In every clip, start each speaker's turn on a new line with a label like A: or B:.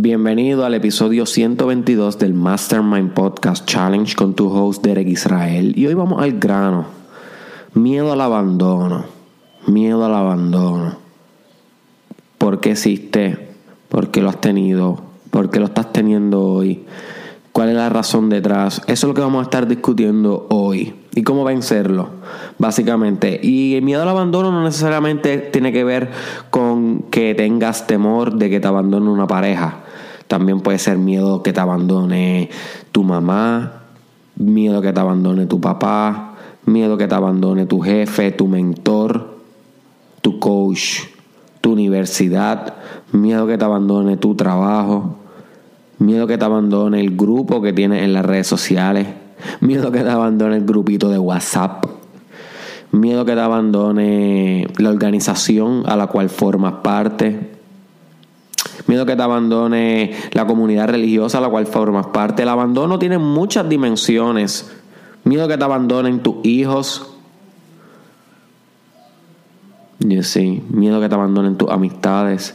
A: Bienvenido al episodio 122 del Mastermind Podcast Challenge con tu host Derek Israel. Y hoy vamos al grano. Miedo al abandono. Miedo al abandono. ¿Por qué existe? ¿Por qué lo has tenido? ¿Por qué lo estás teniendo hoy? ¿Cuál es la razón detrás? Eso es lo que vamos a estar discutiendo hoy. ¿Y cómo vencerlo? Básicamente. Y el miedo al abandono no necesariamente tiene que ver con que tengas temor de que te abandone una pareja. También puede ser miedo que te abandone tu mamá, miedo que te abandone tu papá, miedo que te abandone tu jefe, tu mentor, tu coach, tu universidad, miedo que te abandone tu trabajo, miedo que te abandone el grupo que tienes en las redes sociales Miedo que te abandone el grupito de WhatsApp. Miedo que te abandone la organización a la cual formas parte. Miedo que te abandone la comunidad religiosa a la cual formas parte. El abandono tiene muchas dimensiones. Miedo que te abandonen tus hijos. Sí, miedo que te abandonen tus amistades.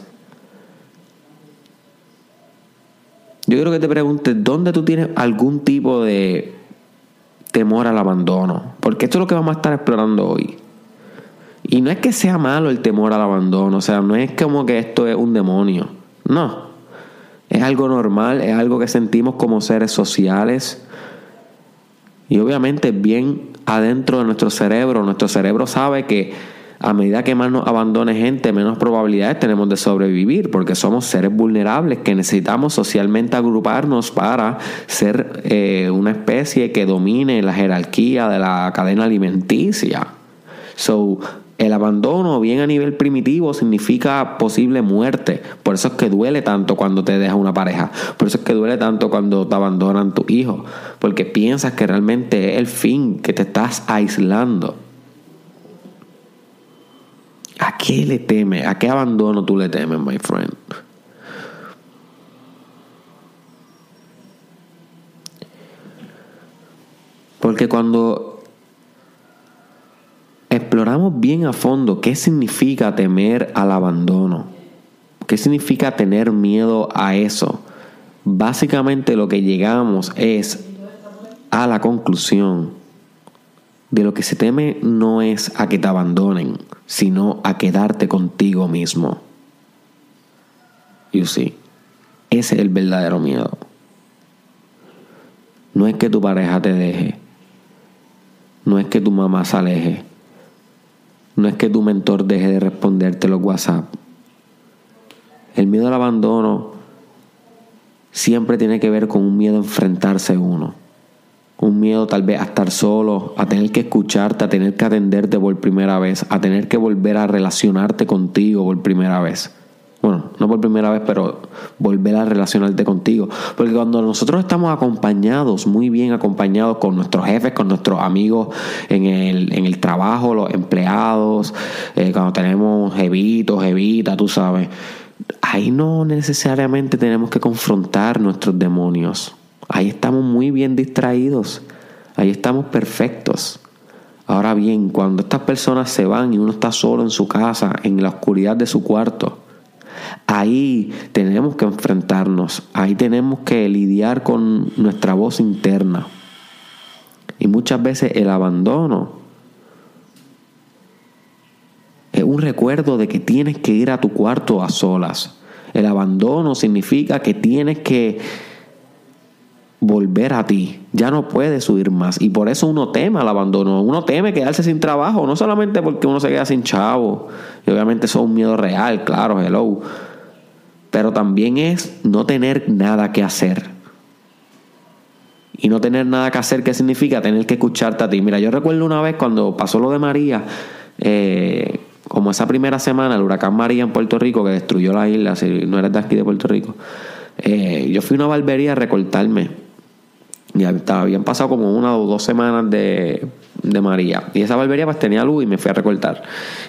A: Yo quiero que te preguntes, ¿dónde tú tienes algún tipo de temor al abandono. Porque esto es lo que vamos a estar explorando hoy. Y no es que sea malo el temor al abandono, o sea, no es como que esto es un demonio. No. Es algo normal, es algo que sentimos como seres sociales. Y obviamente bien adentro de nuestro cerebro, nuestro cerebro sabe que a medida que más nos abandone gente, menos probabilidades tenemos de sobrevivir, porque somos seres vulnerables que necesitamos socialmente agruparnos para ser eh, una especie que domine la jerarquía de la cadena alimenticia. So, el abandono, bien a nivel primitivo, significa posible muerte. Por eso es que duele tanto cuando te deja una pareja. Por eso es que duele tanto cuando te abandonan tus hijos. Porque piensas que realmente es el fin, que te estás aislando. ¿A qué le temes? ¿A qué abandono tú le temes, my friend? Porque cuando exploramos bien a fondo qué significa temer al abandono, qué significa tener miedo a eso, básicamente lo que llegamos es a la conclusión de lo que se teme no es a que te abandonen, sino a quedarte contigo mismo. You see, ese es el verdadero miedo. No es que tu pareja te deje. No es que tu mamá se aleje. No es que tu mentor deje de responderte los WhatsApp. El miedo al abandono siempre tiene que ver con un miedo a enfrentarse a uno un miedo tal vez a estar solo, a tener que escucharte, a tener que atenderte por primera vez, a tener que volver a relacionarte contigo por primera vez. Bueno, no por primera vez, pero volver a relacionarte contigo. Porque cuando nosotros estamos acompañados, muy bien acompañados con nuestros jefes, con nuestros amigos en el, en el trabajo, los empleados, eh, cuando tenemos jevitos, jevita, tú sabes, ahí no necesariamente tenemos que confrontar nuestros demonios Ahí estamos muy bien distraídos. Ahí estamos perfectos. Ahora bien, cuando estas personas se van y uno está solo en su casa, en la oscuridad de su cuarto, ahí tenemos que enfrentarnos, ahí tenemos que lidiar con nuestra voz interna. Y muchas veces el abandono es un recuerdo de que tienes que ir a tu cuarto a solas. El abandono significa que tienes que volver a ti. Ya no puedes subir más. Y por eso uno teme al abandono. Uno teme quedarse sin trabajo. No solamente porque uno se queda sin chavo. Y obviamente eso es un miedo real, claro, hello. Pero también es no tener nada que hacer. Y no tener nada que hacer, ¿qué significa? Tener que escucharte a ti. Mira, yo recuerdo una vez cuando pasó lo de María, eh, como esa primera semana, el huracán María en Puerto Rico, que destruyó la isla, si no eres de aquí de Puerto Rico, eh, yo fui a una barbería a recortarme ya habían pasado como una o dos semanas de, María. Y esa barbería pues tenía luz y me fui a recortar.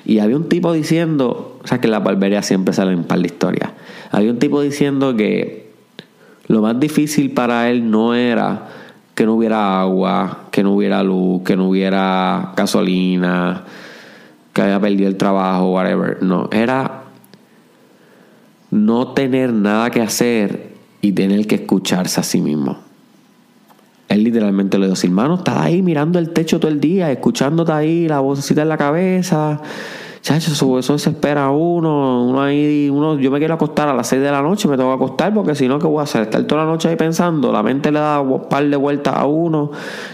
A: Y había un tipo diciendo, o sea que las barberías siempre salen para la historia. Había un tipo diciendo que lo más difícil para él no era que no hubiera agua, que no hubiera luz, que no hubiera gasolina, que había perdido el trabajo, whatever. No, era no tener nada que hacer y tener que escucharse a sí mismo. Él literalmente le dijo, hermano, estás ahí mirando el techo todo el día, escuchándote ahí la vocecita en la cabeza. Chacho, eso, eso desespera a uno. Uno ahí, uno, yo me quiero acostar a las 6 de la noche, me tengo que acostar porque si no, ¿qué voy a hacer? Estar toda la noche ahí pensando, la mente le da un par de vueltas a uno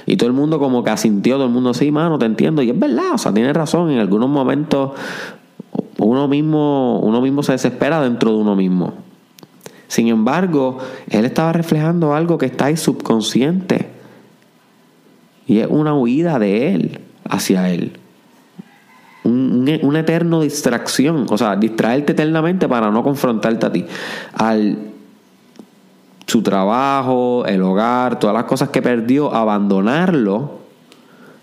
A: y todo el mundo como que asintió, todo el mundo, sí, mano, te entiendo. Y es verdad, o sea, tiene razón, en algunos momentos uno mismo, uno mismo se desespera dentro de uno mismo. Sin embargo, él estaba reflejando algo que está ahí subconsciente. Y es una huida de él hacia él. una eterna distracción. O sea, distraerte eternamente para no confrontarte a ti. Al su trabajo, el hogar, todas las cosas que perdió, abandonarlo,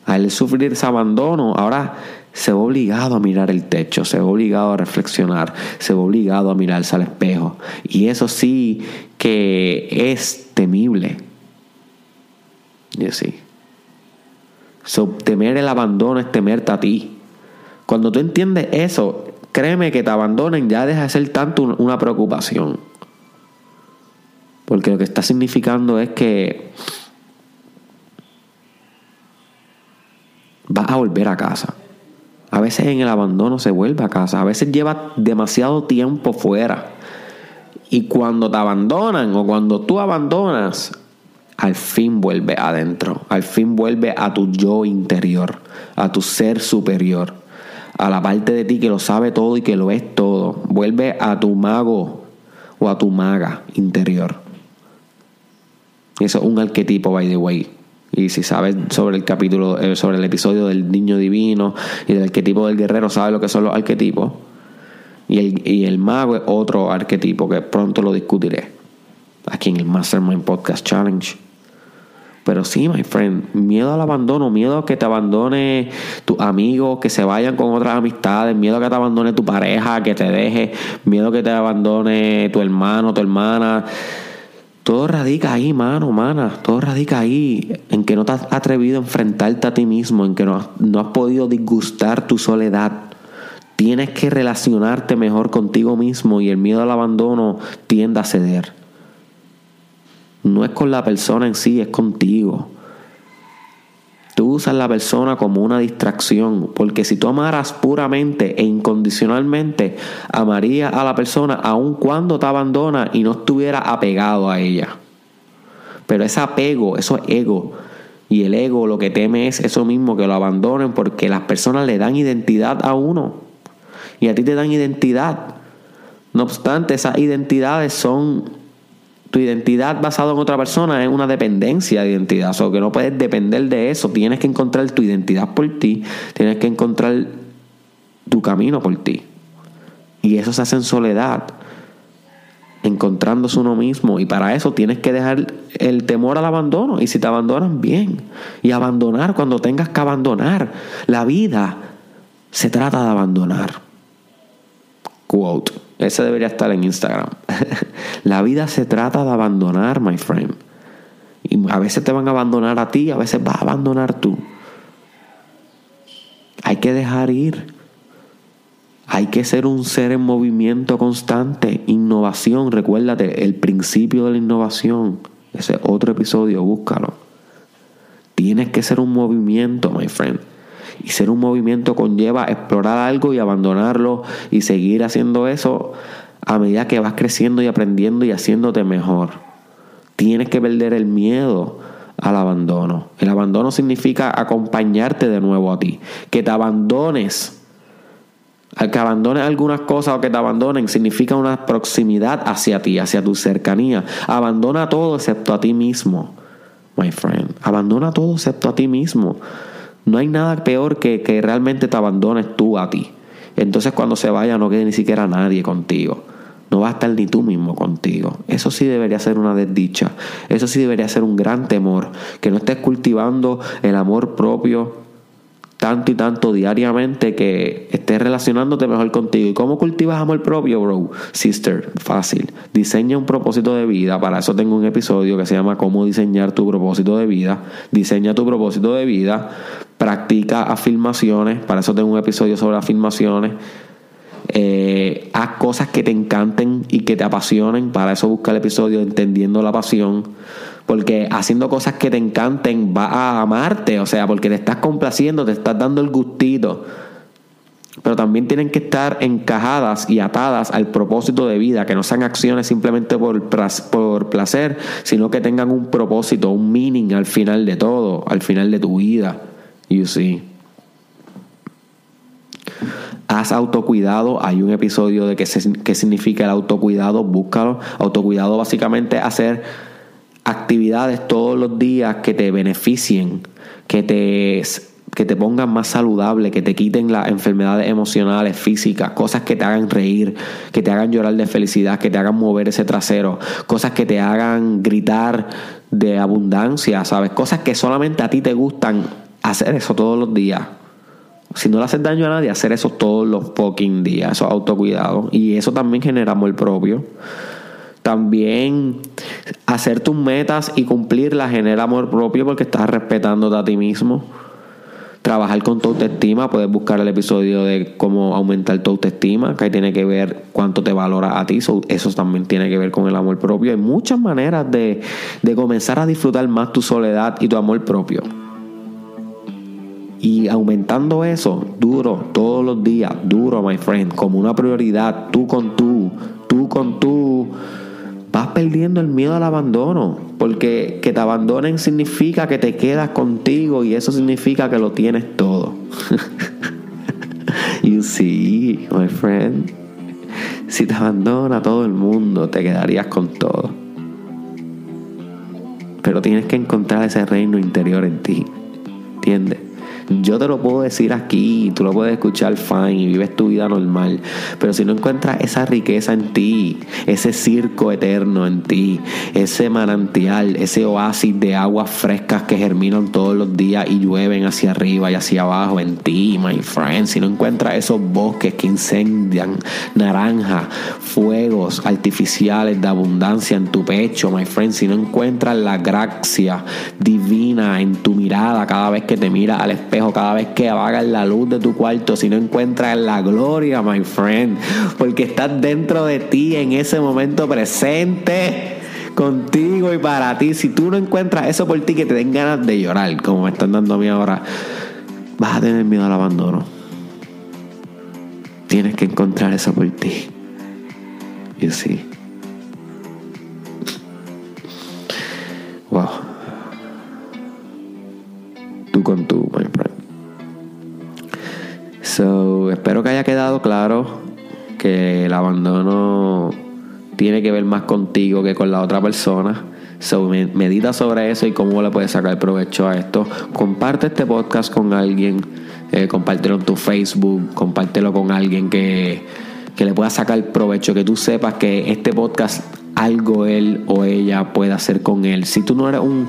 A: al sufrir ese abandono, ahora se ve obligado a mirar el techo, se ve obligado a reflexionar, se ve obligado a mirarse al espejo. Y eso sí que es temible. Y así. Temer el abandono es temerte a ti. Cuando tú entiendes eso, créeme que te abandonen ya deja de ser tanto una preocupación. Porque lo que está significando es que vas a volver a casa. A veces en el abandono se vuelve a casa. A veces lleva demasiado tiempo fuera. Y cuando te abandonan o cuando tú abandonas, al fin vuelve adentro. Al fin vuelve a tu yo interior, a tu ser superior, a la parte de ti que lo sabe todo y que lo es todo. Vuelve a tu mago o a tu maga interior. Eso es un arquetipo, by the way. Y si sabes sobre el capítulo, eh, sobre el episodio del niño divino y del arquetipo del guerrero, sabes lo que son los arquetipos. Y el, y el mago es otro arquetipo que pronto lo discutiré aquí en el Mastermind Podcast Challenge. Pero sí, my friend, miedo al abandono, miedo a que te abandone tus amigos, que se vayan con otras amistades, miedo a que te abandone tu pareja, que te deje, miedo a que te abandone tu hermano, tu hermana todo radica ahí, mano, mana. Todo radica ahí. En que no te has atrevido a enfrentarte a ti mismo. En que no no has podido disgustar tu soledad. Tienes que relacionarte mejor contigo mismo y el miedo al abandono tiende a ceder. No es con la persona en sí, es contigo. Tú usas la persona como una distracción, porque si tú amaras puramente e incondicionalmente, amarías a la persona aun cuando te abandona y no estuviera apegado a ella. Pero ese apego, eso es ego. Y el ego lo que teme es eso mismo, que lo abandonen porque las personas le dan identidad a uno. Y a ti te dan identidad. No obstante, esas identidades son tu identidad basada en otra persona es una dependencia de identidad, o que no puedes depender de eso, tienes que encontrar tu identidad por ti, tienes que encontrar tu camino por ti. Y eso se hace en soledad, encontrándose uno mismo, y para eso tienes que dejar el temor al abandono, y si te abandonan, bien, y abandonar cuando tengas que abandonar. La vida se trata de abandonar. Quote. Ese debería estar en Instagram. la vida se trata de abandonar, my friend. Y a veces te van a abandonar a ti, a veces vas a abandonar tú. Hay que dejar ir. Hay que ser un ser en movimiento constante. Innovación, recuérdate, el principio de la innovación. Ese otro episodio, búscalo. Tienes que ser un movimiento, my friend. Y ser un movimiento conlleva explorar algo y abandonarlo y seguir haciendo eso a medida que vas creciendo y aprendiendo y haciéndote mejor. Tienes que perder el miedo al abandono. El abandono significa acompañarte de nuevo a ti. Que te abandones. Al que abandones algunas cosas o que te abandonen significa una proximidad hacia ti, hacia tu cercanía. Abandona todo excepto a ti mismo, my friend. Abandona todo excepto a ti mismo. No hay nada peor que que realmente te abandones tú a ti. Entonces cuando se vaya no quede ni siquiera nadie contigo. No va a estar ni tú mismo contigo. Eso sí debería ser una desdicha. Eso sí debería ser un gran temor. Que no estés cultivando el amor propio tanto y tanto diariamente que estés relacionándote mejor contigo. ¿Y cómo cultivas amor propio, bro? Sister, fácil. Diseña un propósito de vida. Para eso tengo un episodio que se llama Cómo diseñar tu propósito de vida. Diseña tu propósito de vida. Practica afirmaciones. Para eso tengo un episodio sobre afirmaciones. Eh, haz cosas que te encanten y que te apasionen. Para eso busca el episodio Entendiendo la Pasión. Porque haciendo cosas que te encanten va a amarte. O sea, porque te estás complaciendo, te estás dando el gustito. Pero también tienen que estar encajadas y atadas al propósito de vida, que no sean acciones simplemente por, por placer, sino que tengan un propósito, un meaning al final de todo, al final de tu vida. You see haz autocuidado. Hay un episodio de qué, significa el autocuidado, búscalo. Autocuidado básicamente hacer actividades todos los días que te beneficien, que te, que te pongan más saludable, que te quiten las enfermedades emocionales, físicas, cosas que te hagan reír, que te hagan llorar de felicidad, que te hagan mover ese trasero, cosas que te hagan gritar de abundancia, ¿sabes? Cosas que solamente a ti te gustan hacer eso todos los días si no le haces daño a nadie, hacer eso todos los fucking días, eso es autocuidado. Y eso también genera amor propio. También hacer tus metas y cumplirlas genera amor propio porque estás respetándote a ti mismo. Trabajar con tu autoestima, puedes buscar el episodio de cómo aumentar tu autoestima, que ahí tiene que ver cuánto te valora a ti, eso también tiene que ver con el amor propio. Hay muchas maneras de comenzar a disfrutar más tu soledad y tu amor propio. Y aumentando eso, duro, todos los días, duro, my friend, como una prioridad, tú con tú, tú con tú, vas perdiendo el miedo al abandono. Porque que te abandonen significa que te quedas contigo y eso significa que lo tienes todo. you see, my friend, si te abandona todo el mundo, te quedarías con todo. Pero tienes que encontrar ese reino interior en ti. ¿Entiendes? Yo te lo puedo decir aquí, tú lo puedes escuchar fine y vives tu vida normal. Pero si no encuentras esa riqueza en ti, ese circo eterno en ti, ese manantial, ese oasis de aguas frescas que germinan todos los días y llueven hacia arriba y hacia abajo en ti, my friend. Si no encuentras esos bosques que incendian naranja, fuegos artificiales de abundancia en tu pecho, my friend. Si no encuentras la gracia divina en tu mirada cada vez que te miras al espejo cada vez que apagas la luz de tu cuarto, si no encuentras la gloria, my friend, porque estás dentro de ti en ese momento presente contigo y para ti. Si tú no encuentras eso por ti, que te den ganas de llorar, como me están dando a mí ahora, vas a tener miedo al abandono. Tienes que encontrar eso por ti. Y sí. Wow. Tú con tú, my friend. So, espero que haya quedado claro que el abandono tiene que ver más contigo que con la otra persona. So, medita sobre eso y cómo le puedes sacar provecho a esto. Comparte este podcast con alguien, eh, compártelo en tu Facebook, compártelo con alguien que, que le pueda sacar provecho, que tú sepas que este podcast algo él o ella puede hacer con él. Si tú no eres un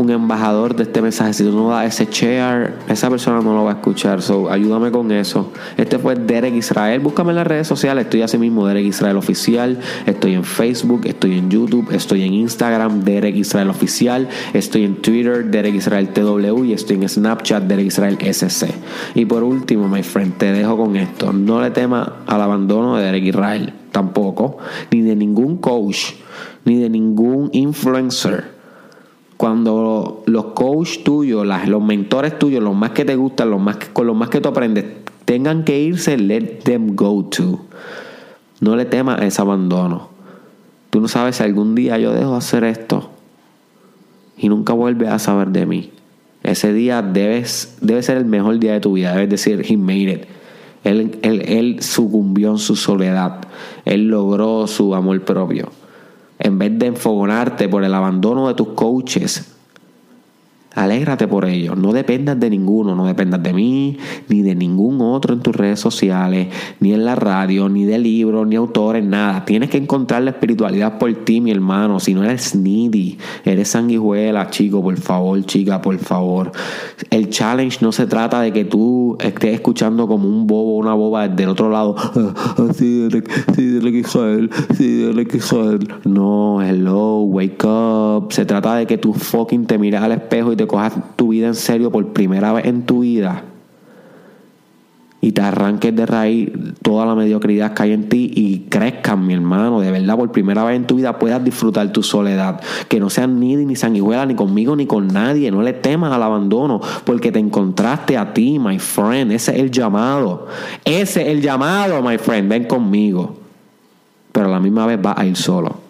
A: un embajador de este mensaje. Si tú no das ese share, esa persona no lo va a escuchar. So, ayúdame con eso. Este fue Derek Israel. Búscame en las redes sociales. Estoy así mismo, Derek Israel Oficial. Estoy en Facebook, estoy en YouTube, estoy en Instagram, Derek Israel Oficial. Estoy en Twitter, Derek Israel TW. Y estoy en Snapchat, Derek Israel SC. Y por último, my friend, te dejo con esto. No le temas al abandono de Derek Israel. Tampoco. Ni de ningún coach. Ni de ningún influencer cuando los coaches tuyos, los mentores tuyos, los más que te gustan, los más con los más que tú aprendes, tengan que irse, let them go to. No le temas ese abandono. Tú no sabes si algún día yo dejo de hacer esto y nunca vuelves a saber de mí. Ese día debe ser el mejor día de tu vida. Debes decir, he made it. Él, él, él sucumbió en su soledad. Él logró su amor propio en vez de enfogonarte por el abandono de tus coaches, Alégrate por ello. No dependas de ninguno. No dependas de mí, ni de ningún otro en tus redes sociales, ni en la radio, ni de libros, ni autores, nada. Tienes que encontrar la espiritualidad por ti, mi hermano. Si no eres needy, eres sanguijuela, chico, por favor, chica, por favor. El challenge no se trata de que tú estés escuchando como un bobo una boba del otro lado. Sí, sí, sí, No, hello, wake up. Se trata de que tú fucking te miras al espejo y te cojas tu vida en serio por primera vez en tu vida y te arranques de raíz toda la mediocridad que hay en ti y crezcas, mi hermano. De verdad, por primera vez en tu vida puedas disfrutar tu soledad. Que no seas ni ni sanguijuela, ni conmigo, ni con nadie. No le temas al abandono, porque te encontraste a ti, my friend. Ese es el llamado. Ese es el llamado, my friend. Ven conmigo. Pero a la misma vez vas a ir solo.